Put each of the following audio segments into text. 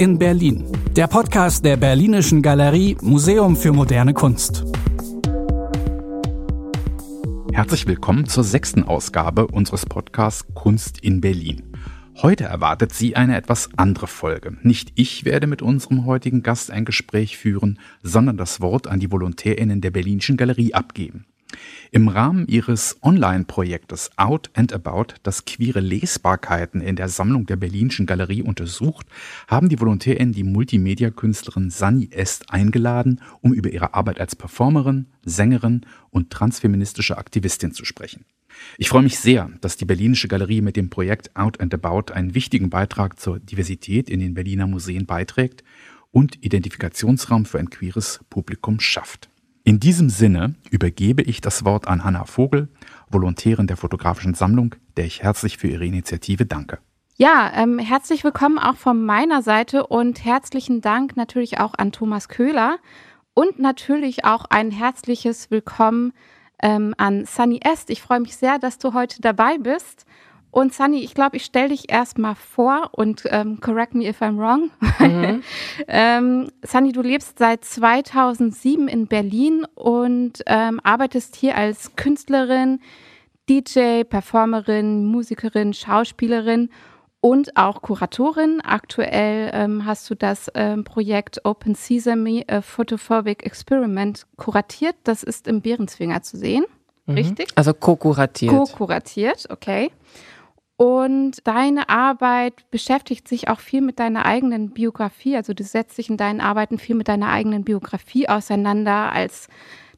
in Berlin, der Podcast der Berlinischen Galerie Museum für moderne Kunst. Herzlich willkommen zur sechsten Ausgabe unseres Podcasts Kunst in Berlin. Heute erwartet Sie eine etwas andere Folge. Nicht ich werde mit unserem heutigen Gast ein Gespräch führen, sondern das Wort an die VolontärInnen der Berlinischen Galerie abgeben. Im Rahmen ihres Online-Projektes Out and About, das queere Lesbarkeiten in der Sammlung der Berlinischen Galerie untersucht, haben die VolontärInnen die Multimedia-Künstlerin Sunny Est eingeladen, um über ihre Arbeit als Performerin, Sängerin und transfeministische Aktivistin zu sprechen. Ich freue mich sehr, dass die Berlinische Galerie mit dem Projekt Out and About einen wichtigen Beitrag zur Diversität in den Berliner Museen beiträgt und Identifikationsraum für ein queeres Publikum schafft. In diesem Sinne übergebe ich das Wort an Hanna Vogel, Volontärin der Fotografischen Sammlung, der ich herzlich für ihre Initiative danke. Ja, ähm, herzlich willkommen auch von meiner Seite und herzlichen Dank natürlich auch an Thomas Köhler und natürlich auch ein herzliches Willkommen ähm, an Sunny Est. Ich freue mich sehr, dass du heute dabei bist. Und Sunny, ich glaube, ich stelle dich erstmal vor und ähm, correct me if I'm wrong. Mhm. ähm, Sunny, du lebst seit 2007 in Berlin und ähm, arbeitest hier als Künstlerin, DJ, Performerin, Musikerin, Schauspielerin und auch Kuratorin. Aktuell ähm, hast du das ähm, Projekt Open Sesame a Photophobic Experiment kuratiert. Das ist im Behrenzwinger zu sehen. Mhm. Richtig? Also co-kuratiert. Co-kuratiert, okay. Und deine Arbeit beschäftigt sich auch viel mit deiner eigenen Biografie. Also du setzt dich in deinen Arbeiten viel mit deiner eigenen Biografie auseinander. Als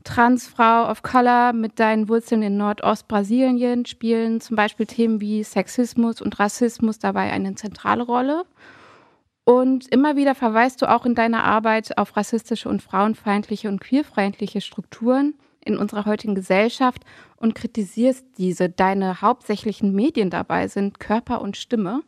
Transfrau of Color mit deinen Wurzeln in Nordostbrasilien spielen zum Beispiel Themen wie Sexismus und Rassismus dabei eine zentrale Rolle. Und immer wieder verweist du auch in deiner Arbeit auf rassistische und frauenfeindliche und queerfeindliche Strukturen in unserer heutigen Gesellschaft und kritisierst diese. Deine hauptsächlichen Medien dabei sind Körper und Stimme.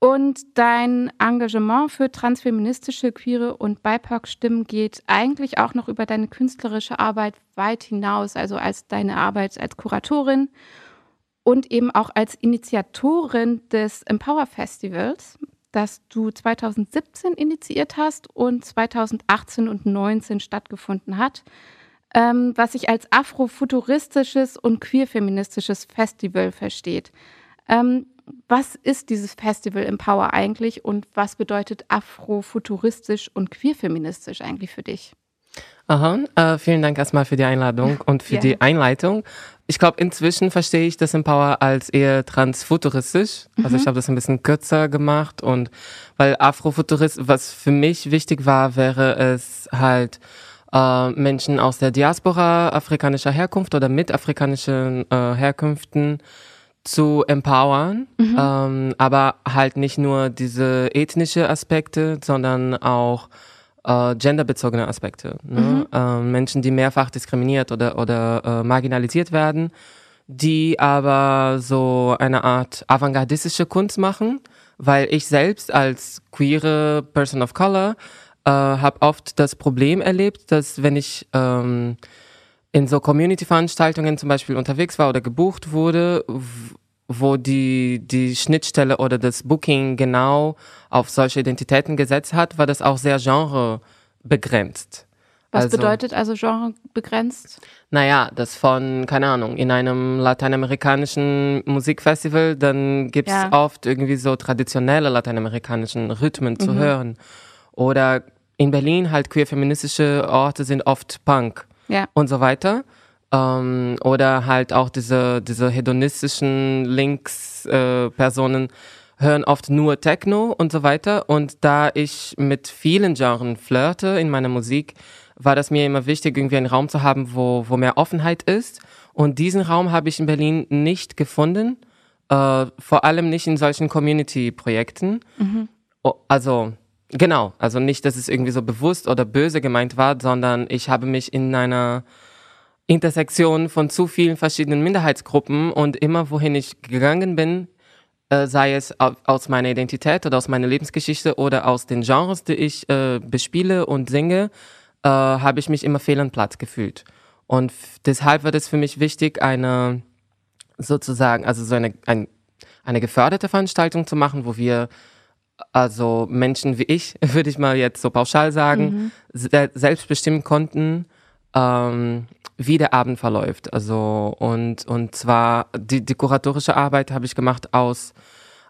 Und dein Engagement für transfeministische, queere und BIPOC-Stimmen geht eigentlich auch noch über deine künstlerische Arbeit weit hinaus, also als deine Arbeit als Kuratorin und eben auch als Initiatorin des Empower Festivals, das du 2017 initiiert hast und 2018 und 2019 stattgefunden hat ähm, was sich als afrofuturistisches und queerfeministisches Festival versteht. Ähm, was ist dieses Festival Empower eigentlich und was bedeutet afrofuturistisch und queerfeministisch eigentlich für dich? Aha, äh, vielen Dank erstmal für die Einladung und für ja. die Einleitung. Ich glaube, inzwischen verstehe ich das Empower als eher transfuturistisch. Also mhm. Also ich habe das ein bisschen kürzer gemacht und weil Afrofuturist, was für mich wichtig war, wäre es halt äh, Menschen aus der Diaspora afrikanischer Herkunft oder mit afrikanischen äh, Herkünften zu empowern, mhm. ähm, aber halt nicht nur diese ethnische Aspekte, sondern auch äh, genderbezogene Aspekte. Ne? Mhm. Äh, Menschen, die mehrfach diskriminiert oder, oder äh, marginalisiert werden, die aber so eine Art avantgardistische Kunst machen, weil ich selbst als queere Person of Color äh, habe oft das Problem erlebt, dass wenn ich ähm, in so Community-Veranstaltungen zum Beispiel unterwegs war oder gebucht wurde, wo die, die Schnittstelle oder das Booking genau auf solche Identitäten gesetzt hat, war das auch sehr genrebegrenzt. Was also, bedeutet also Genre begrenzt? Naja, das von, keine Ahnung, in einem lateinamerikanischen Musikfestival, dann gibt's ja. oft irgendwie so traditionelle lateinamerikanischen Rhythmen mhm. zu hören. Oder in Berlin halt queer-feministische Orte sind oft Punk ja. und so weiter. Ähm, oder halt auch diese, diese hedonistischen Links-Personen äh, hören oft nur Techno und so weiter. Und da ich mit vielen Genres flirte in meiner Musik, war das mir immer wichtig, irgendwie einen Raum zu haben, wo, wo mehr Offenheit ist. Und diesen Raum habe ich in Berlin nicht gefunden. Äh, vor allem nicht in solchen Community-Projekten. Mhm. Also Genau, also nicht, dass es irgendwie so bewusst oder böse gemeint war, sondern ich habe mich in einer Intersektion von zu vielen verschiedenen Minderheitsgruppen und immer wohin ich gegangen bin, äh, sei es aus meiner Identität oder aus meiner Lebensgeschichte oder aus den Genres, die ich äh, bespiele und singe, äh, habe ich mich immer fehl und Platz gefühlt. Und deshalb war es für mich wichtig, eine sozusagen, also so eine, ein, eine geförderte Veranstaltung zu machen, wo wir also Menschen wie ich, würde ich mal jetzt so pauschal sagen, mhm. selbst bestimmen konnten, ähm, wie der Abend verläuft. Also und und zwar die, die kuratorische Arbeit habe ich gemacht aus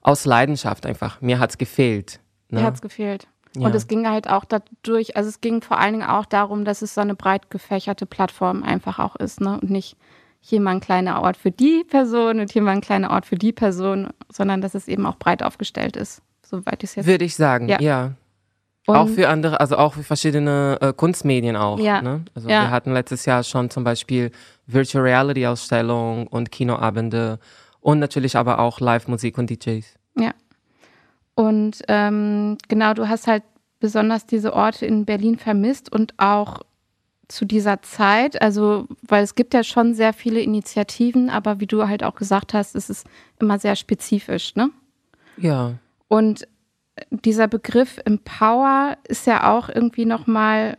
aus Leidenschaft einfach. Mir hat's gefehlt. Ne? Mir hat's gefehlt. Ja. Und es ging halt auch dadurch, also es ging vor allen Dingen auch darum, dass es so eine breit gefächerte Plattform einfach auch ist, ne? Und nicht hier mal ein kleiner Ort für die Person und hier mal ein kleiner Ort für die Person, sondern dass es eben auch breit aufgestellt ist, soweit ich es jetzt. Würde ich sagen, ja. ja. auch für andere, also auch für verschiedene äh, Kunstmedien auch. Ja. Ne? Also ja. wir hatten letztes Jahr schon zum Beispiel Virtual Reality Ausstellungen und Kinoabende und natürlich aber auch Live-Musik und DJs. Ja. Und ähm, genau, du hast halt besonders diese Orte in Berlin vermisst und auch zu dieser Zeit, also weil es gibt ja schon sehr viele Initiativen, aber wie du halt auch gesagt hast, es ist immer sehr spezifisch, ne? Ja. Und dieser Begriff Empower ist ja auch irgendwie nochmal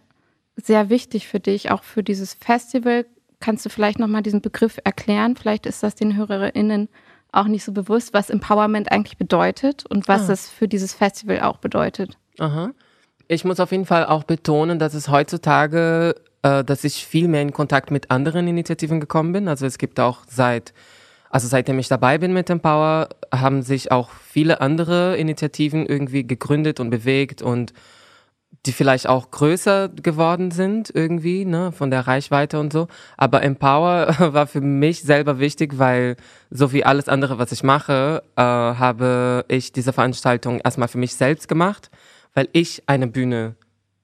sehr wichtig für dich, auch für dieses Festival. Kannst du vielleicht nochmal diesen Begriff erklären? Vielleicht ist das den HörerInnen auch nicht so bewusst, was Empowerment eigentlich bedeutet und was ah. es für dieses Festival auch bedeutet. Aha. Ich muss auf jeden Fall auch betonen, dass es heutzutage, äh, dass ich viel mehr in Kontakt mit anderen Initiativen gekommen bin. Also es gibt auch seit, also seitdem ich dabei bin mit Empower, haben sich auch viele andere Initiativen irgendwie gegründet und bewegt und die vielleicht auch größer geworden sind irgendwie, ne, von der Reichweite und so. Aber Empower war für mich selber wichtig, weil so wie alles andere, was ich mache, äh, habe ich diese Veranstaltung erstmal für mich selbst gemacht, weil ich eine Bühne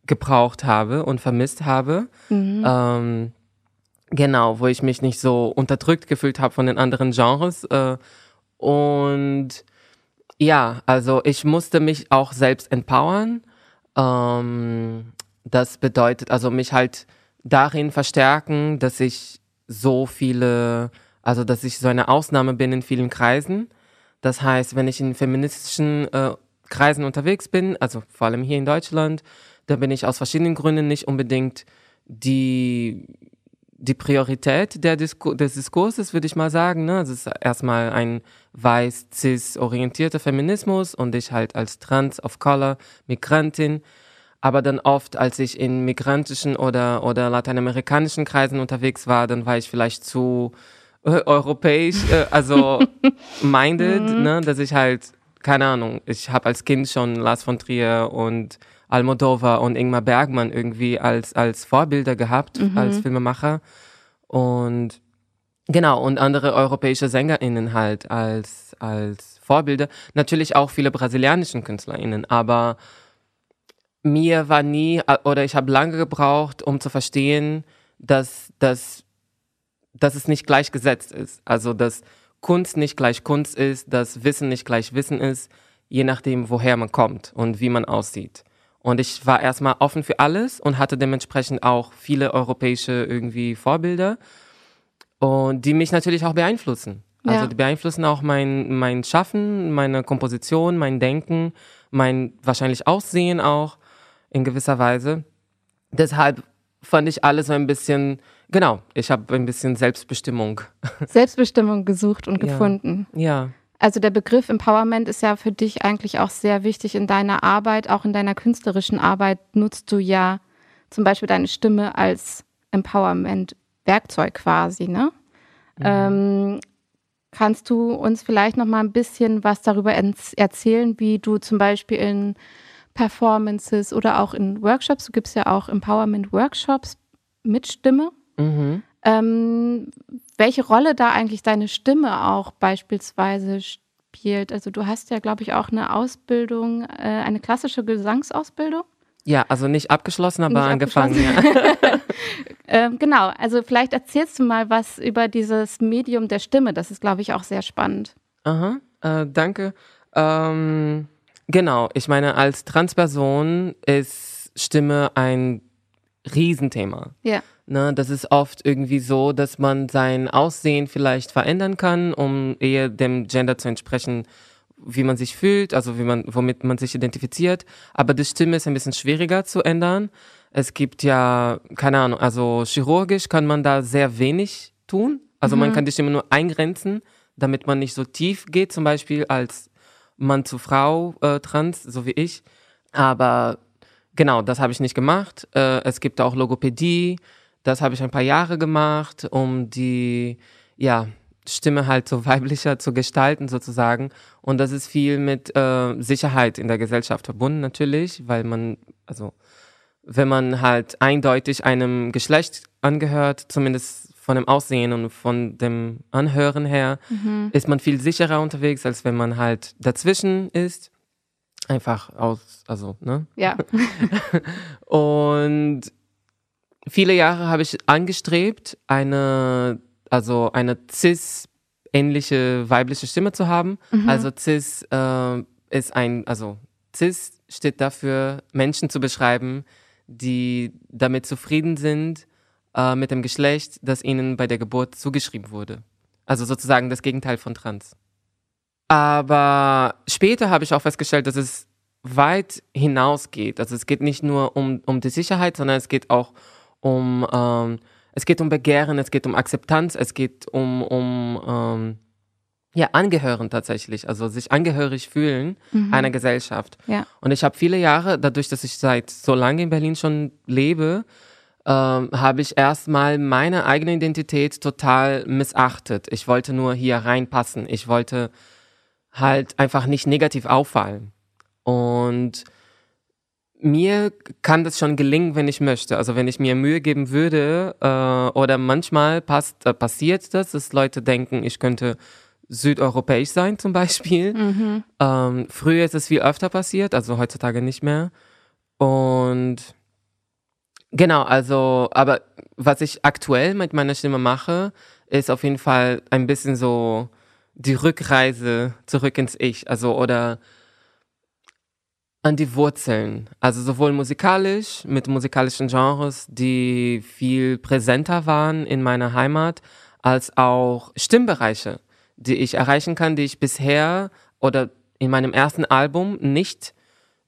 gebraucht habe und vermisst habe. Mhm. Ähm, genau, wo ich mich nicht so unterdrückt gefühlt habe von den anderen Genres. Äh, und ja, also ich musste mich auch selbst empowern ähm, das bedeutet also mich halt darin verstärken, dass ich so viele, also dass ich so eine Ausnahme bin in vielen Kreisen. Das heißt, wenn ich in feministischen äh, Kreisen unterwegs bin, also vor allem hier in Deutschland, da bin ich aus verschiedenen Gründen nicht unbedingt die die Priorität der Disku des Diskurses, würde ich mal sagen. Ne? Es ist erstmal ein weiß, cis orientierter Feminismus und ich halt als Trans of Color, Migrantin. Aber dann oft, als ich in migrantischen oder, oder lateinamerikanischen Kreisen unterwegs war, dann war ich vielleicht zu äh, europäisch, äh, also minded, mhm. ne? dass ich halt, keine Ahnung, ich habe als Kind schon Lars von Trier und Almodovar und Ingmar Bergmann irgendwie als, als Vorbilder gehabt, mhm. als Filmemacher. Und genau, und andere europäische SängerInnen halt als, als Vorbilder. Natürlich auch viele brasilianischen KünstlerInnen, aber mir war nie, oder ich habe lange gebraucht, um zu verstehen, dass, dass, dass es nicht gleichgesetzt ist. Also, dass Kunst nicht gleich Kunst ist, dass Wissen nicht gleich Wissen ist, je nachdem, woher man kommt und wie man aussieht. Und ich war erstmal offen für alles und hatte dementsprechend auch viele europäische irgendwie Vorbilder und die mich natürlich auch beeinflussen. Also ja. die beeinflussen auch mein, mein Schaffen, meine Komposition, mein Denken, mein wahrscheinlich Aussehen auch in gewisser Weise. Deshalb fand ich alles so ein bisschen, genau, ich habe ein bisschen Selbstbestimmung. Selbstbestimmung gesucht und gefunden. Ja. ja. Also der Begriff Empowerment ist ja für dich eigentlich auch sehr wichtig in deiner Arbeit, auch in deiner künstlerischen Arbeit nutzt du ja zum Beispiel deine Stimme als Empowerment-Werkzeug quasi, ne? Mhm. Ähm, kannst du uns vielleicht noch mal ein bisschen was darüber erzählen, wie du zum Beispiel in Performances oder auch in Workshops, du gibst ja auch Empowerment-Workshops mit Stimme. Mhm. Ähm, welche Rolle da eigentlich deine Stimme auch beispielsweise spielt. Also du hast ja, glaube ich, auch eine Ausbildung, äh, eine klassische Gesangsausbildung. Ja, also nicht abgeschlossen, aber nicht angefangen. Abgeschlossen. Ja. ähm, genau, also vielleicht erzählst du mal was über dieses Medium der Stimme. Das ist, glaube ich, auch sehr spannend. Aha, äh, danke. Ähm, genau, ich meine, als Transperson ist Stimme ein Riesenthema. Ja. Ne, das ist oft irgendwie so, dass man sein Aussehen vielleicht verändern kann, um eher dem Gender zu entsprechen, wie man sich fühlt, also wie man, womit man sich identifiziert. Aber die Stimme ist ein bisschen schwieriger zu ändern. Es gibt ja, keine Ahnung, also chirurgisch kann man da sehr wenig tun. Also mhm. man kann die Stimme nur eingrenzen, damit man nicht so tief geht, zum Beispiel als Mann zu Frau äh, trans, so wie ich. Aber genau, das habe ich nicht gemacht. Äh, es gibt auch Logopädie. Das habe ich ein paar Jahre gemacht, um die, ja, Stimme halt so weiblicher zu gestalten sozusagen. Und das ist viel mit äh, Sicherheit in der Gesellschaft verbunden natürlich, weil man, also wenn man halt eindeutig einem Geschlecht angehört, zumindest von dem Aussehen und von dem Anhören her, mhm. ist man viel sicherer unterwegs, als wenn man halt dazwischen ist. Einfach aus, also, ne? Ja. und viele Jahre habe ich angestrebt, eine also eine cis-ähnliche weibliche Stimme zu haben. Mhm. Also cis äh, ist ein, also cis steht dafür, Menschen zu beschreiben, die damit zufrieden sind äh, mit dem Geschlecht, das ihnen bei der Geburt zugeschrieben wurde. Also sozusagen das Gegenteil von trans. Aber später habe ich auch festgestellt, dass es weit hinausgeht. Also es geht nicht nur um, um die Sicherheit, sondern es geht auch um ähm, es geht um Begehren, es geht um Akzeptanz, es geht um, um ähm, ja, Angehören tatsächlich, also sich angehörig fühlen mhm. einer Gesellschaft. Ja. Und ich habe viele Jahre, dadurch, dass ich seit so lange in Berlin schon lebe, ähm, habe ich erstmal meine eigene Identität total missachtet. Ich wollte nur hier reinpassen. Ich wollte halt einfach nicht negativ auffallen. Und mir kann das schon gelingen, wenn ich möchte. Also wenn ich mir Mühe geben würde äh, oder manchmal passt, äh, passiert das, dass Leute denken, ich könnte südeuropäisch sein zum Beispiel. Mhm. Ähm, früher ist es viel öfter passiert, also heutzutage nicht mehr. Und genau, also, aber was ich aktuell mit meiner Stimme mache, ist auf jeden Fall ein bisschen so die Rückreise zurück ins Ich. Also oder an die Wurzeln. Also sowohl musikalisch mit musikalischen Genres, die viel präsenter waren in meiner Heimat, als auch Stimmbereiche, die ich erreichen kann, die ich bisher oder in meinem ersten Album nicht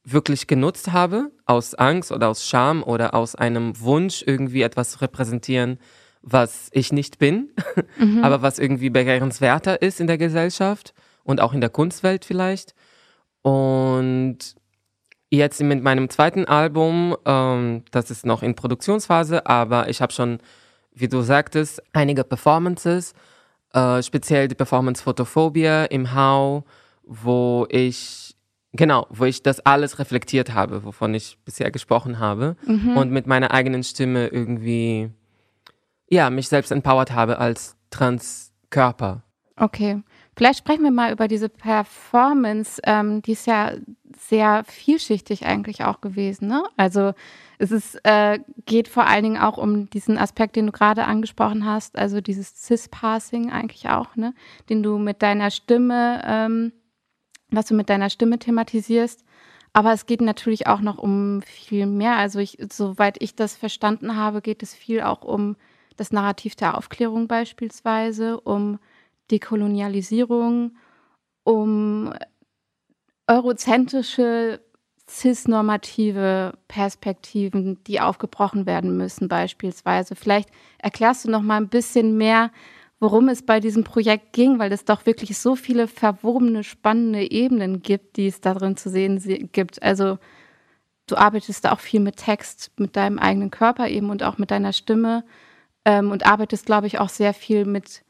wirklich genutzt habe, aus Angst oder aus Scham oder aus einem Wunsch, irgendwie etwas zu repräsentieren, was ich nicht bin, mhm. aber was irgendwie begehrenswerter ist in der Gesellschaft und auch in der Kunstwelt vielleicht. Und Jetzt mit meinem zweiten Album, ähm, das ist noch in Produktionsphase, aber ich habe schon, wie du sagtest, einige Performances, äh, speziell die Performance Photophobia im How, wo ich, genau, wo ich das alles reflektiert habe, wovon ich bisher gesprochen habe mhm. und mit meiner eigenen Stimme irgendwie, ja, mich selbst empowert habe als Transkörper. Okay. Vielleicht sprechen wir mal über diese Performance. Ähm, die ist ja sehr vielschichtig eigentlich auch gewesen. Ne? Also es ist, äh, geht vor allen Dingen auch um diesen Aspekt, den du gerade angesprochen hast, also dieses Cis-Passing eigentlich auch, ne? den du mit deiner Stimme, ähm, was du mit deiner Stimme thematisierst. Aber es geht natürlich auch noch um viel mehr. Also ich, soweit ich das verstanden habe, geht es viel auch um das Narrativ der Aufklärung beispielsweise, um Dekolonialisierung, um eurozentrische cis-normative Perspektiven, die aufgebrochen werden müssen beispielsweise. Vielleicht erklärst du noch mal ein bisschen mehr, worum es bei diesem Projekt ging, weil es doch wirklich so viele verwobene, spannende Ebenen gibt, die es darin zu sehen gibt. Also du arbeitest da auch viel mit Text, mit deinem eigenen Körper eben und auch mit deiner Stimme ähm, und arbeitest, glaube ich, auch sehr viel mit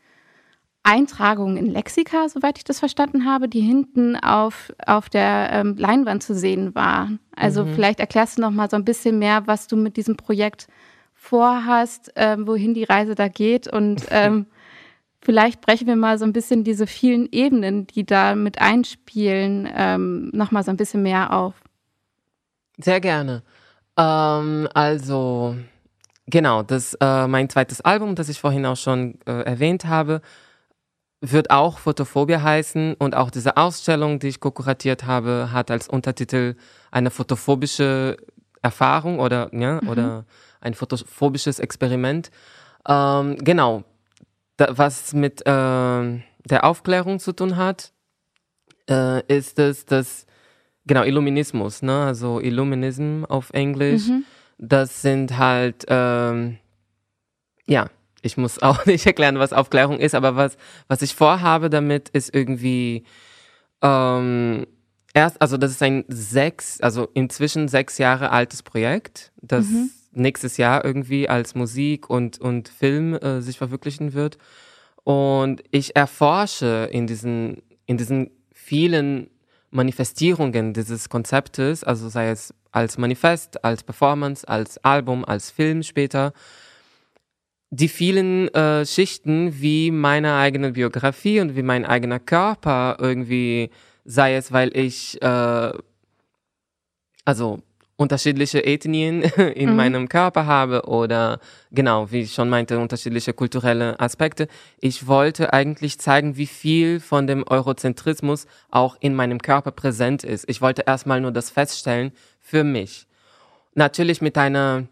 Eintragungen in Lexika, soweit ich das verstanden habe, die hinten auf, auf der ähm, Leinwand zu sehen waren. Also mhm. vielleicht erklärst du noch mal so ein bisschen mehr, was du mit diesem Projekt vorhast, ähm, wohin die Reise da geht und ähm, vielleicht brechen wir mal so ein bisschen diese vielen Ebenen, die da mit einspielen, ähm, noch mal so ein bisschen mehr auf. Sehr gerne. Ähm, also genau, das äh, mein zweites Album, das ich vorhin auch schon äh, erwähnt habe, wird auch Photophobia heißen und auch diese Ausstellung, die ich kuratiert habe, hat als Untertitel eine photophobische Erfahrung oder ja mhm. oder ein photophobisches Experiment. Ähm, genau, da, was mit äh, der Aufklärung zu tun hat, äh, ist es das genau Illuminismus, ne? Also Illuminism auf Englisch. Mhm. Das sind halt ähm, ja ich muss auch nicht erklären, was Aufklärung ist, aber was, was ich vorhabe damit, ist irgendwie Ähm, erst, also das ist ein sechs, also inzwischen sechs Jahre altes Projekt, das mhm. nächstes Jahr irgendwie als Musik und, und Film äh, sich verwirklichen wird. Und ich erforsche in diesen, in diesen vielen Manifestierungen dieses Konzeptes, also sei es als Manifest, als Performance, als Album, als Film später, die vielen äh, Schichten wie meine eigene Biografie und wie mein eigener Körper irgendwie, sei es, weil ich äh, also unterschiedliche Ethnien in mhm. meinem Körper habe oder genau, wie ich schon meinte, unterschiedliche kulturelle Aspekte. Ich wollte eigentlich zeigen, wie viel von dem Eurozentrismus auch in meinem Körper präsent ist. Ich wollte erstmal nur das feststellen für mich. Natürlich mit einer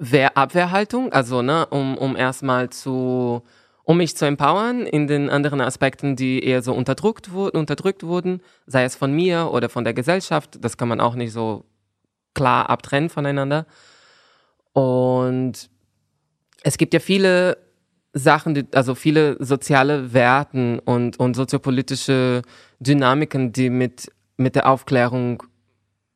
Wehrabwehrhaltung, also ne, um, um erstmal zu, um mich zu empowern in den anderen Aspekten, die eher so unterdrückt, unterdrückt wurden, sei es von mir oder von der Gesellschaft, das kann man auch nicht so klar abtrennen voneinander. Und es gibt ja viele Sachen, die, also viele soziale Werten und, und soziopolitische Dynamiken, die mit, mit der Aufklärung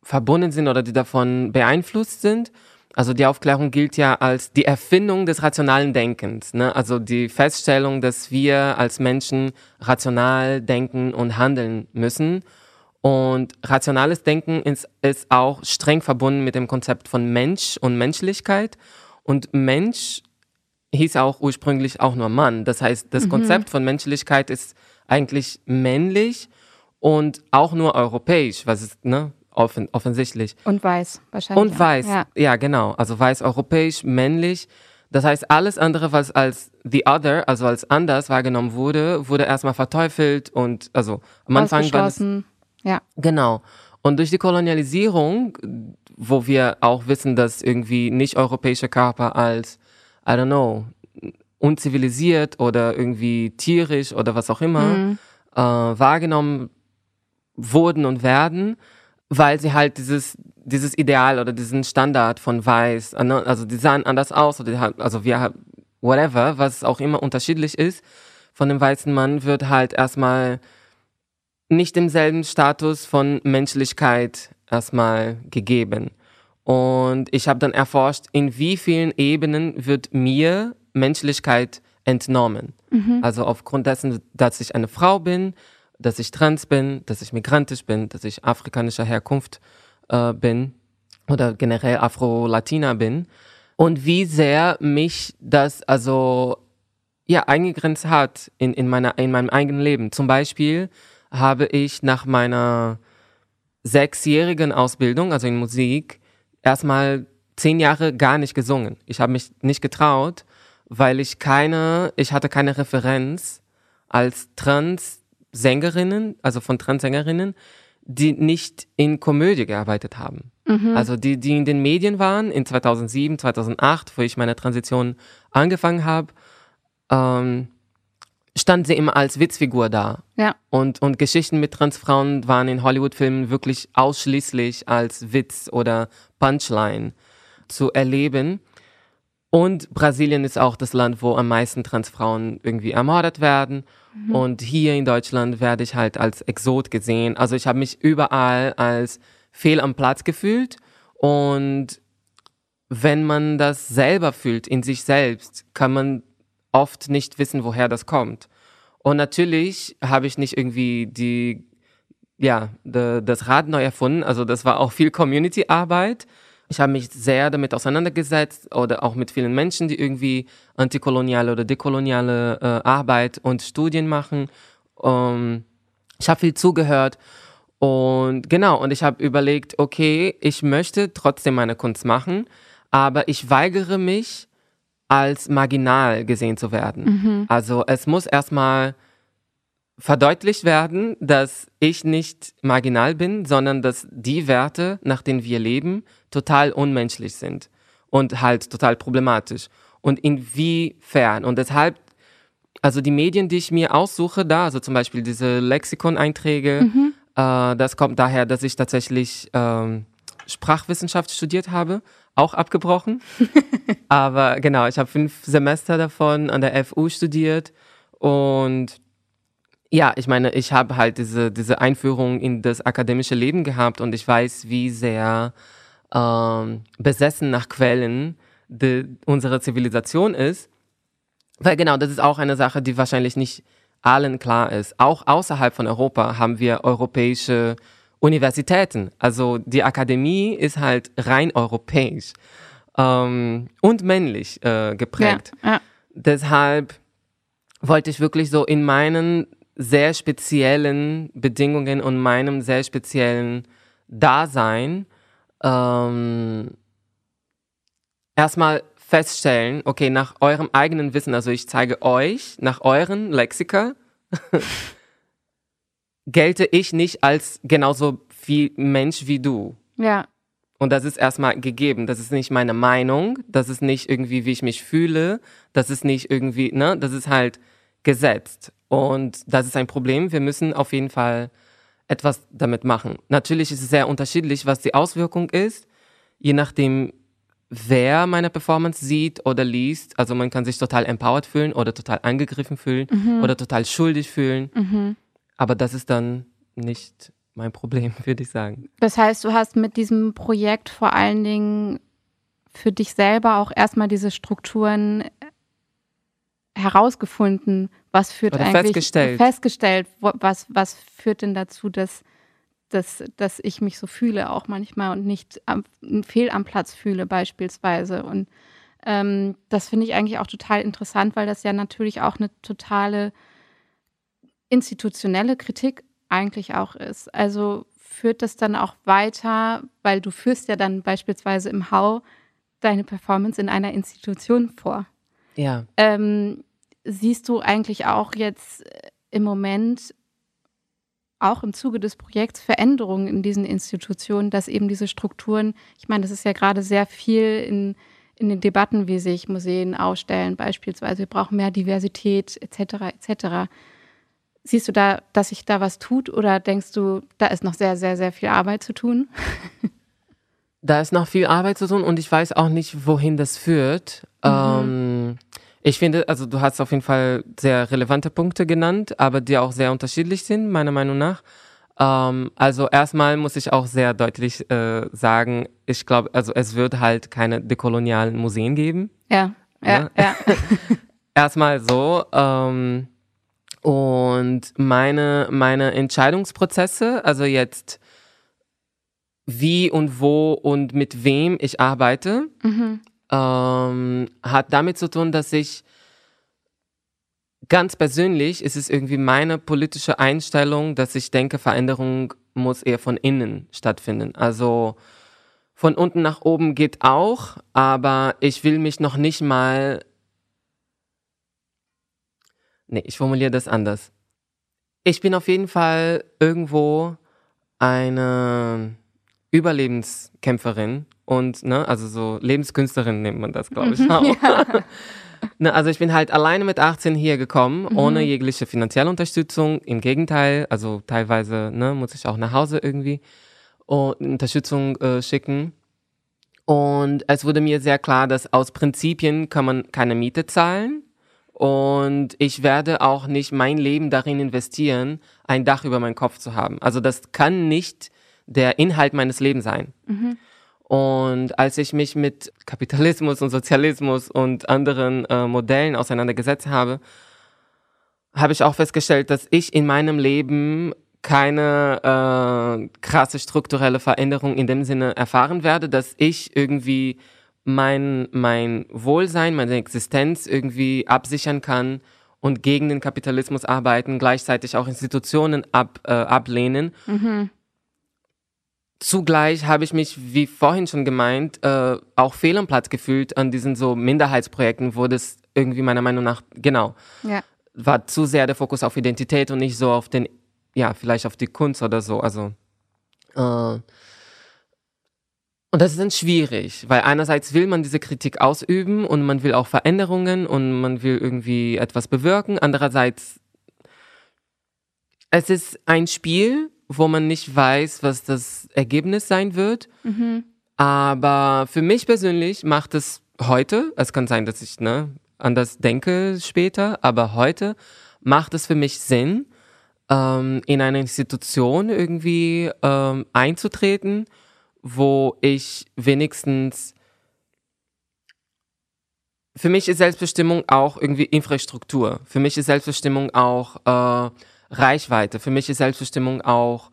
verbunden sind oder die davon beeinflusst sind. Also die Aufklärung gilt ja als die Erfindung des rationalen Denkens. Ne? Also die Feststellung, dass wir als Menschen rational denken und handeln müssen. Und rationales Denken ist, ist auch streng verbunden mit dem Konzept von Mensch und Menschlichkeit. Und Mensch hieß auch ursprünglich auch nur Mann. Das heißt, das mhm. Konzept von Menschlichkeit ist eigentlich männlich und auch nur europäisch, was ist, ne, offen, offensichtlich. Und weiß, wahrscheinlich. Und weiß, ja. ja, genau. Also weiß, europäisch, männlich. Das heißt, alles andere, was als the other, also als anders wahrgenommen wurde, wurde erstmal verteufelt und also am Anfang war es, ja. Genau. Und durch die Kolonialisierung, wo wir auch wissen, dass irgendwie nicht europäische Körper als, I don't know, unzivilisiert oder irgendwie tierisch oder was auch immer mhm. äh, wahrgenommen wurden und werden, weil sie halt dieses dieses Ideal oder diesen Standard von Weiß, äh, ne, also die sahen anders aus oder also wir whatever, was auch immer unterschiedlich ist von dem weißen Mann, wird halt erstmal nicht demselben Status von Menschlichkeit erstmal gegeben. Und ich habe dann erforscht, in wie vielen Ebenen wird mir Menschlichkeit entnommen. Mhm. Also aufgrund dessen, dass ich eine Frau bin, dass ich trans bin, dass ich migrantisch bin, dass ich afrikanischer Herkunft äh, bin oder generell Afro-Latina bin und wie sehr mich das also ja eingegrenzt hat in, in, meiner, in meinem eigenen Leben. Zum Beispiel habe ich nach meiner sechsjährigen Ausbildung, also in Musik, erstmal zehn Jahre gar nicht gesungen. Ich habe mich nicht getraut, weil ich keine, ich hatte keine Referenz als trans Sängerinnen, also von Transsängerinnen, die nicht in Komödie gearbeitet haben. Mhm. Also die, die in den Medien waren, in 2007, 2008, wo ich meine Transition angefangen habe, ähm, stand sie immer als Witzfigur da. Ja. Und, und Geschichten mit Transfrauen waren in Hollywood-Filmen wirklich ausschließlich als Witz oder Punchline zu erleben. Und Brasilien ist auch das Land, wo am meisten Transfrauen irgendwie ermordet werden. Mhm. Und hier in Deutschland werde ich halt als Exot gesehen. Also ich habe mich überall als fehl am Platz gefühlt. Und wenn man das selber fühlt in sich selbst, kann man oft nicht wissen, woher das kommt. Und natürlich habe ich nicht irgendwie die, ja, de, das Rad neu erfunden. Also das war auch viel Community-Arbeit. Ich habe mich sehr damit auseinandergesetzt oder auch mit vielen Menschen, die irgendwie antikoloniale oder dekoloniale äh, Arbeit und Studien machen. Ähm, ich habe viel zugehört und genau, und ich habe überlegt, okay, ich möchte trotzdem meine Kunst machen, aber ich weigere mich, als marginal gesehen zu werden. Mhm. Also es muss erstmal verdeutlicht werden, dass ich nicht marginal bin, sondern dass die Werte, nach denen wir leben, total unmenschlich sind und halt total problematisch. Und inwiefern? Und deshalb, also die Medien, die ich mir aussuche, da, also zum Beispiel diese Lexikon-Einträge, mhm. äh, das kommt daher, dass ich tatsächlich ähm, Sprachwissenschaft studiert habe, auch abgebrochen. Aber genau, ich habe fünf Semester davon an der FU studiert und ja, ich meine, ich habe halt diese, diese Einführung in das akademische Leben gehabt und ich weiß, wie sehr ähm, besessen nach Quellen de, unsere Zivilisation ist. Weil genau, das ist auch eine Sache, die wahrscheinlich nicht allen klar ist. Auch außerhalb von Europa haben wir europäische Universitäten. Also die Akademie ist halt rein europäisch ähm, und männlich äh, geprägt. Ja, ja. Deshalb wollte ich wirklich so in meinen sehr speziellen Bedingungen und meinem sehr speziellen Dasein ähm, erstmal feststellen, okay, nach eurem eigenen Wissen, also ich zeige euch, nach euren Lexika, gelte ich nicht als genauso viel Mensch wie du. Ja. Und das ist erstmal gegeben. Das ist nicht meine Meinung. Das ist nicht irgendwie, wie ich mich fühle. Das ist nicht irgendwie, ne? Das ist halt gesetzt. Und das ist ein Problem. Wir müssen auf jeden Fall etwas damit machen. Natürlich ist es sehr unterschiedlich, was die Auswirkung ist, je nachdem, wer meine Performance sieht oder liest. Also man kann sich total empowered fühlen oder total angegriffen fühlen mhm. oder total schuldig fühlen. Mhm. Aber das ist dann nicht mein Problem, würde ich sagen. Das heißt, du hast mit diesem Projekt vor allen Dingen für dich selber auch erstmal diese Strukturen herausgefunden, was führt Oder eigentlich festgestellt, festgestellt was, was führt denn dazu, dass, dass, dass ich mich so fühle auch manchmal und nicht am, fehl am Platz fühle beispielsweise. Und ähm, das finde ich eigentlich auch total interessant, weil das ja natürlich auch eine totale institutionelle Kritik eigentlich auch ist. Also führt das dann auch weiter, weil du führst ja dann beispielsweise im Hau deine Performance in einer Institution vor. Ja. Ähm, siehst du eigentlich auch jetzt äh, im Moment auch im Zuge des Projekts Veränderungen in diesen Institutionen, dass eben diese Strukturen, ich meine, das ist ja gerade sehr viel in, in den Debatten, wie sich Museen ausstellen, beispielsweise, wir brauchen mehr Diversität etc. etc. Siehst du da, dass sich da was tut oder denkst du, da ist noch sehr, sehr, sehr viel Arbeit zu tun? da ist noch viel Arbeit zu tun und ich weiß auch nicht, wohin das führt. Mhm. Ähm, ich finde, also du hast auf jeden Fall sehr relevante Punkte genannt, aber die auch sehr unterschiedlich sind, meiner Meinung nach. Ähm, also erstmal muss ich auch sehr deutlich äh, sagen, ich glaube, also es wird halt keine dekolonialen Museen geben. Ja, ja, ne? ja. erstmal so. Ähm, und meine, meine Entscheidungsprozesse, also jetzt wie und wo und mit wem ich arbeite, mhm ähm, hat damit zu tun, dass ich ganz persönlich ist es irgendwie meine politische Einstellung, dass ich denke, Veränderung muss eher von innen stattfinden. Also von unten nach oben geht auch, aber ich will mich noch nicht mal. Nee, ich formuliere das anders. Ich bin auf jeden Fall irgendwo eine Überlebenskämpferin und, ne, also so Lebenskünstlerin nennt man das, glaube ich auch. Ja. ne, also ich bin halt alleine mit 18 hier gekommen, mhm. ohne jegliche finanzielle Unterstützung. Im Gegenteil, also teilweise ne, muss ich auch nach Hause irgendwie Unterstützung äh, schicken. Und es wurde mir sehr klar, dass aus Prinzipien kann man keine Miete zahlen. Und ich werde auch nicht mein Leben darin investieren, ein Dach über meinen Kopf zu haben. Also das kann nicht der Inhalt meines Lebens sein. Mhm. Und als ich mich mit Kapitalismus und Sozialismus und anderen äh, Modellen auseinandergesetzt habe, habe ich auch festgestellt, dass ich in meinem Leben keine äh, krasse strukturelle Veränderung in dem Sinne erfahren werde, dass ich irgendwie mein, mein Wohlsein, meine Existenz irgendwie absichern kann und gegen den Kapitalismus arbeiten, gleichzeitig auch Institutionen ab, äh, ablehnen. Mhm. Zugleich habe ich mich, wie vorhin schon gemeint, äh, auch fehl am Platz gefühlt an diesen so Minderheitsprojekten, wo das irgendwie meiner Meinung nach, genau, ja. war zu sehr der Fokus auf Identität und nicht so auf den, ja, vielleicht auf die Kunst oder so. Also, äh, und das ist dann schwierig, weil einerseits will man diese Kritik ausüben und man will auch Veränderungen und man will irgendwie etwas bewirken. Andererseits, es ist ein Spiel wo man nicht weiß, was das Ergebnis sein wird. Mhm. Aber für mich persönlich macht es heute, es kann sein, dass ich ne, anders denke später, aber heute macht es für mich Sinn, ähm, in eine Institution irgendwie ähm, einzutreten, wo ich wenigstens für mich ist Selbstbestimmung auch irgendwie Infrastruktur. Für mich ist Selbstbestimmung auch äh, Reichweite. Für mich ist Selbstbestimmung auch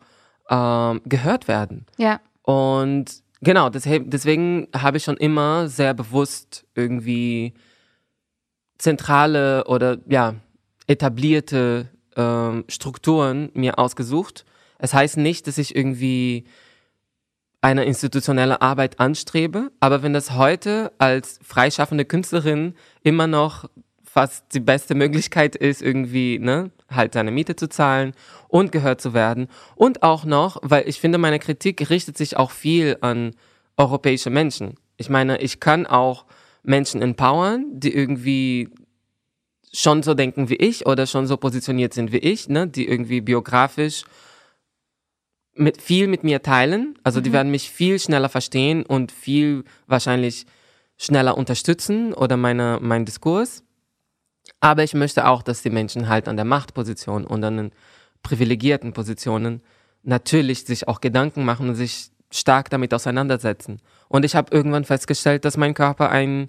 äh, gehört werden. Ja. Und genau, deswegen habe ich schon immer sehr bewusst irgendwie zentrale oder ja etablierte äh, Strukturen mir ausgesucht. Es heißt nicht, dass ich irgendwie eine institutionelle Arbeit anstrebe, aber wenn das heute als freischaffende Künstlerin immer noch fast die beste Möglichkeit ist, irgendwie, ne, halt seine Miete zu zahlen und gehört zu werden. Und auch noch, weil ich finde, meine Kritik richtet sich auch viel an europäische Menschen. Ich meine, ich kann auch Menschen empowern, die irgendwie schon so denken wie ich oder schon so positioniert sind wie ich, ne, die irgendwie biografisch mit viel mit mir teilen. Also mhm. die werden mich viel schneller verstehen und viel wahrscheinlich schneller unterstützen oder meine, mein Diskurs. Aber ich möchte auch, dass die Menschen halt an der Machtposition und an den privilegierten Positionen natürlich sich auch Gedanken machen und sich stark damit auseinandersetzen. Und ich habe irgendwann festgestellt, dass mein Körper ein,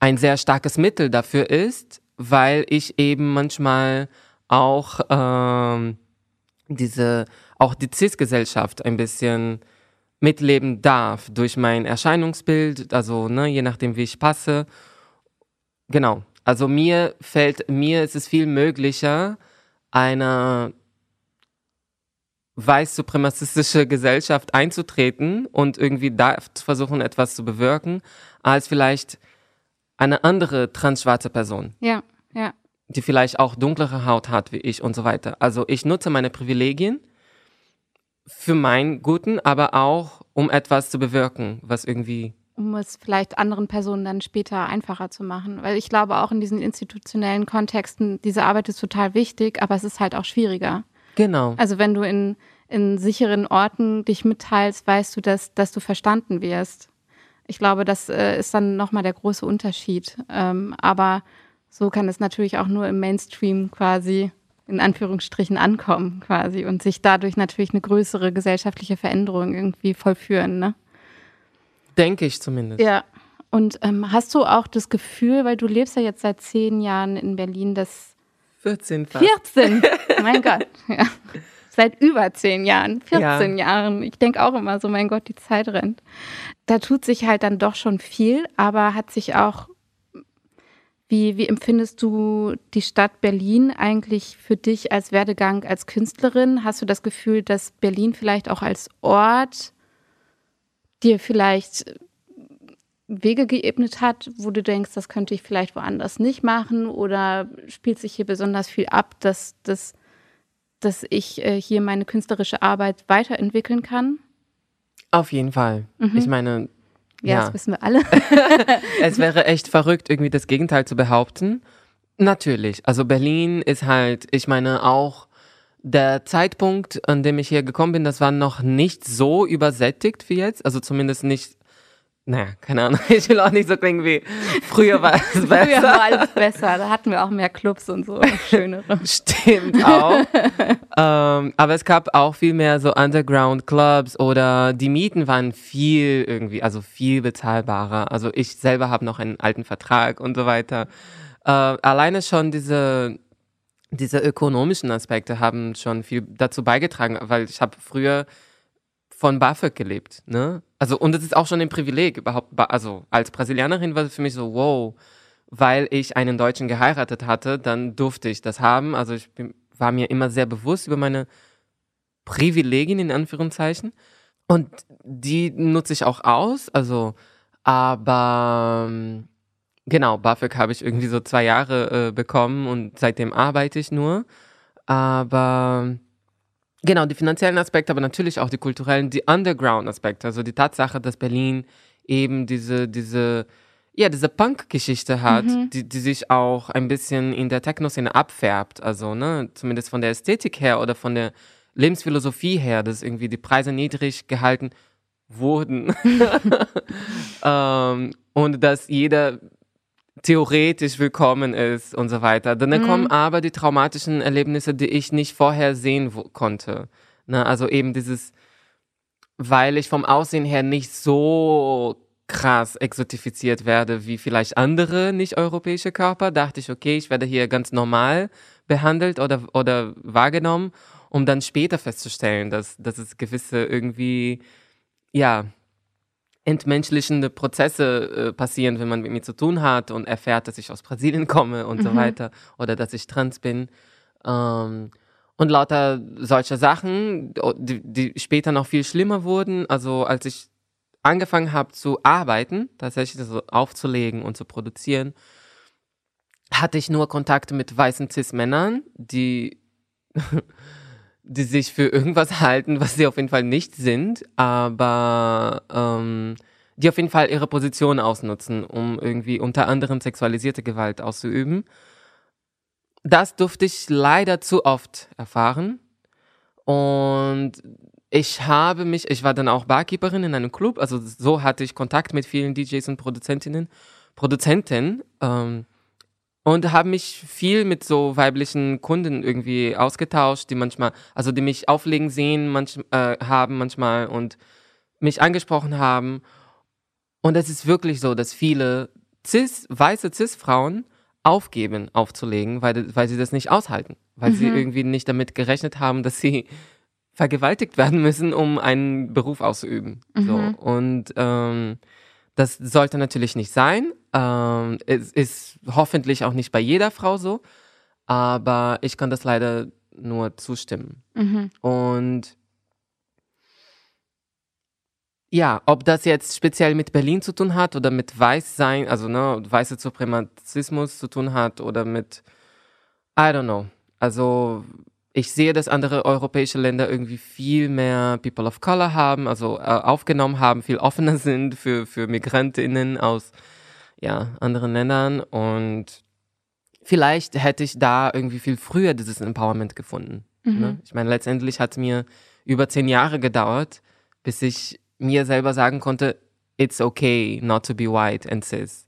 ein sehr starkes Mittel dafür ist, weil ich eben manchmal auch ähm, diese auch die CIS-Gesellschaft ein bisschen mitleben darf durch mein Erscheinungsbild, also ne, je nachdem, wie ich passe. Genau. Also mir fällt, mir ist es viel möglicher, eine weiß suprematistische Gesellschaft einzutreten und irgendwie da zu versuchen, etwas zu bewirken, als vielleicht eine andere transschwarze Person. Ja, ja. Die vielleicht auch dunklere Haut hat wie ich und so weiter. Also ich nutze meine Privilegien für meinen Guten, aber auch um etwas zu bewirken, was irgendwie um es vielleicht anderen Personen dann später einfacher zu machen. Weil ich glaube, auch in diesen institutionellen Kontexten, diese Arbeit ist total wichtig, aber es ist halt auch schwieriger. Genau. Also wenn du in, in sicheren Orten dich mitteilst, weißt du, dass, dass du verstanden wirst. Ich glaube, das äh, ist dann nochmal der große Unterschied. Ähm, aber so kann es natürlich auch nur im Mainstream quasi in Anführungsstrichen ankommen quasi und sich dadurch natürlich eine größere gesellschaftliche Veränderung irgendwie vollführen, ne? Denke ich zumindest. Ja. Und ähm, hast du auch das Gefühl, weil du lebst ja jetzt seit zehn Jahren in Berlin, dass 14 fast. 14, mein Gott, ja. Seit über zehn Jahren, 14 ja. Jahren. Ich denke auch immer so, mein Gott, die Zeit rennt. Da tut sich halt dann doch schon viel, aber hat sich auch wie, wie empfindest du die Stadt Berlin eigentlich für dich als Werdegang als Künstlerin? Hast du das Gefühl, dass Berlin vielleicht auch als Ort dir vielleicht Wege geebnet hat, wo du denkst, das könnte ich vielleicht woanders nicht machen? Oder spielt sich hier besonders viel ab, dass, dass, dass ich äh, hier meine künstlerische Arbeit weiterentwickeln kann? Auf jeden Fall. Mhm. Ich meine, ja, ja, das wissen wir alle. es wäre echt verrückt, irgendwie das Gegenteil zu behaupten. Natürlich. Also Berlin ist halt, ich meine auch der Zeitpunkt, an dem ich hier gekommen bin, das war noch nicht so übersättigt wie jetzt. Also zumindest nicht naja, keine Ahnung, ich will auch nicht so klingen wie früher war es besser. Früher war alles besser, da hatten wir auch mehr Clubs und so, schönere. Stimmt auch. ähm, aber es gab auch viel mehr so Underground-Clubs oder die Mieten waren viel irgendwie, also viel bezahlbarer. Also ich selber habe noch einen alten Vertrag und so weiter. Äh, alleine schon diese, diese ökonomischen Aspekte haben schon viel dazu beigetragen, weil ich habe früher von BAföG gelebt, ne? Also, und es ist auch schon ein Privileg überhaupt, also als Brasilianerin war es für mich so, wow, weil ich einen Deutschen geheiratet hatte, dann durfte ich das haben. Also ich bin, war mir immer sehr bewusst über meine Privilegien in Anführungszeichen. Und die nutze ich auch aus. Also, aber genau, BAföG habe ich irgendwie so zwei Jahre äh, bekommen und seitdem arbeite ich nur. Aber Genau, die finanziellen Aspekte, aber natürlich auch die kulturellen, die Underground-Aspekte. Also die Tatsache, dass Berlin eben diese, diese, ja, diese Punk-Geschichte hat, mhm. die, die sich auch ein bisschen in der Techno-Szene abfärbt. Also, ne, zumindest von der Ästhetik her oder von der Lebensphilosophie her, dass irgendwie die Preise niedrig gehalten wurden. ähm, und dass jeder theoretisch willkommen ist und so weiter. Dann mhm. kommen aber die traumatischen Erlebnisse, die ich nicht vorher sehen konnte. Ne? Also eben dieses, weil ich vom Aussehen her nicht so krass exotifiziert werde wie vielleicht andere nicht-europäische Körper, dachte ich, okay, ich werde hier ganz normal behandelt oder, oder wahrgenommen, um dann später festzustellen, dass, dass es gewisse irgendwie, ja, entmenschlichende Prozesse äh, passieren, wenn man mit mir zu tun hat und erfährt, dass ich aus Brasilien komme und mhm. so weiter oder dass ich trans bin. Ähm, und lauter solcher Sachen, die, die später noch viel schlimmer wurden. Also als ich angefangen habe zu arbeiten, tatsächlich so aufzulegen und zu produzieren, hatte ich nur Kontakte mit weißen Cis-Männern, die, die sich für irgendwas halten, was sie auf jeden Fall nicht sind, aber ähm, die auf jeden Fall ihre Position ausnutzen, um irgendwie unter anderem sexualisierte Gewalt auszuüben. Das durfte ich leider zu oft erfahren. Und ich habe mich, ich war dann auch Barkeeperin in einem Club, also so hatte ich Kontakt mit vielen DJs und Produzentinnen, Produzenten ähm, und habe mich viel mit so weiblichen Kunden irgendwie ausgetauscht, die manchmal, also die mich auflegen sehen manch, äh, haben manchmal und mich angesprochen haben. Und es ist wirklich so, dass viele cis, weiße Cis-Frauen aufgeben, aufzulegen, weil, weil sie das nicht aushalten, weil mhm. sie irgendwie nicht damit gerechnet haben, dass sie vergewaltigt werden müssen, um einen Beruf auszuüben. Mhm. So. Und ähm, das sollte natürlich nicht sein. Ähm, es ist hoffentlich auch nicht bei jeder Frau so. Aber ich kann das leider nur zustimmen. Mhm. Und ja, ob das jetzt speziell mit Berlin zu tun hat oder mit Weißsein, also ne, weiße Suprematismus zu tun hat oder mit, I don't know. Also ich sehe, dass andere europäische Länder irgendwie viel mehr People of Color haben, also äh, aufgenommen haben, viel offener sind für, für Migrantinnen aus ja, anderen Ländern. Und vielleicht hätte ich da irgendwie viel früher dieses Empowerment gefunden. Mhm. Ne? Ich meine, letztendlich hat es mir über zehn Jahre gedauert, bis ich mir selber sagen konnte, it's okay not to be white and cis.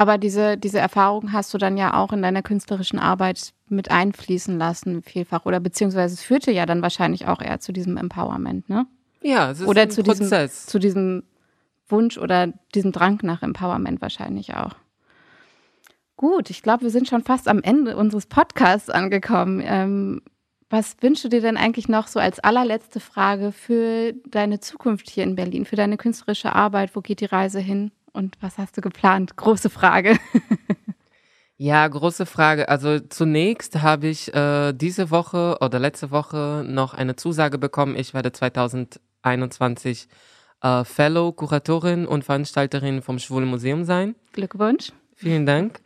Aber diese, diese Erfahrung hast du dann ja auch in deiner künstlerischen Arbeit mit einfließen lassen, vielfach. Oder beziehungsweise es führte ja dann wahrscheinlich auch eher zu diesem Empowerment, ne? Ja, es ist oder ein zu Prozess. Diesem, zu diesem Wunsch oder diesem Drang nach Empowerment wahrscheinlich auch. Gut, ich glaube, wir sind schon fast am Ende unseres Podcasts angekommen. Ähm, was wünschst du dir denn eigentlich noch so als allerletzte Frage für deine Zukunft hier in Berlin, für deine künstlerische Arbeit? Wo geht die Reise hin? Und was hast du geplant? Große Frage. ja, große Frage. Also zunächst habe ich äh, diese Woche oder letzte Woche noch eine Zusage bekommen. Ich werde 2021 äh, Fellow, Kuratorin und Veranstalterin vom Schwulen Museum sein. Glückwunsch. Vielen Dank.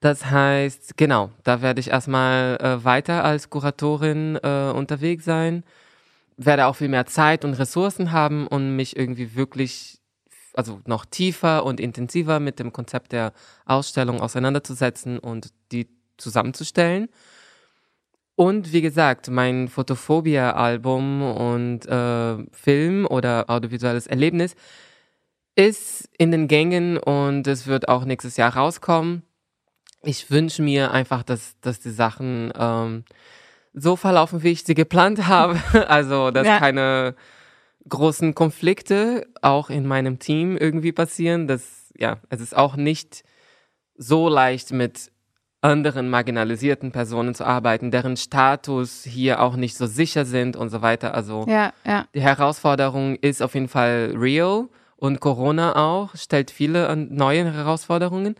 Das heißt, genau, da werde ich erstmal äh, weiter als Kuratorin äh, unterwegs sein, werde auch viel mehr Zeit und Ressourcen haben, um mich irgendwie wirklich also noch tiefer und intensiver mit dem Konzept der Ausstellung auseinanderzusetzen und die zusammenzustellen. Und wie gesagt, mein Photophobia-Album und äh, Film oder audiovisuelles Erlebnis ist in den Gängen und es wird auch nächstes Jahr rauskommen. Ich wünsche mir einfach, dass, dass die Sachen ähm, so verlaufen, wie ich sie geplant habe. Also, dass ja. keine großen Konflikte auch in meinem Team irgendwie passieren. Das, ja, es ist auch nicht so leicht mit anderen marginalisierten Personen zu arbeiten, deren Status hier auch nicht so sicher sind und so weiter. Also ja, ja. die Herausforderung ist auf jeden Fall real und Corona auch stellt viele neue Herausforderungen.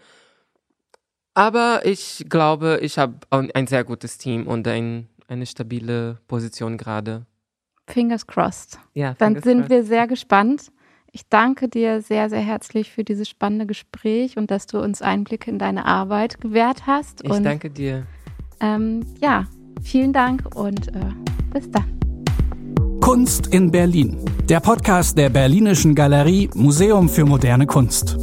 Aber ich glaube, ich habe ein sehr gutes Team und ein, eine stabile Position gerade. Fingers crossed. Ja, Dann sind crossed. wir sehr gespannt. Ich danke dir sehr, sehr herzlich für dieses spannende Gespräch und dass du uns Einblicke in deine Arbeit gewährt hast. Ich und, danke dir. Ähm, ja, vielen Dank und äh, bis dann. Kunst in Berlin. Der Podcast der Berlinischen Galerie Museum für moderne Kunst.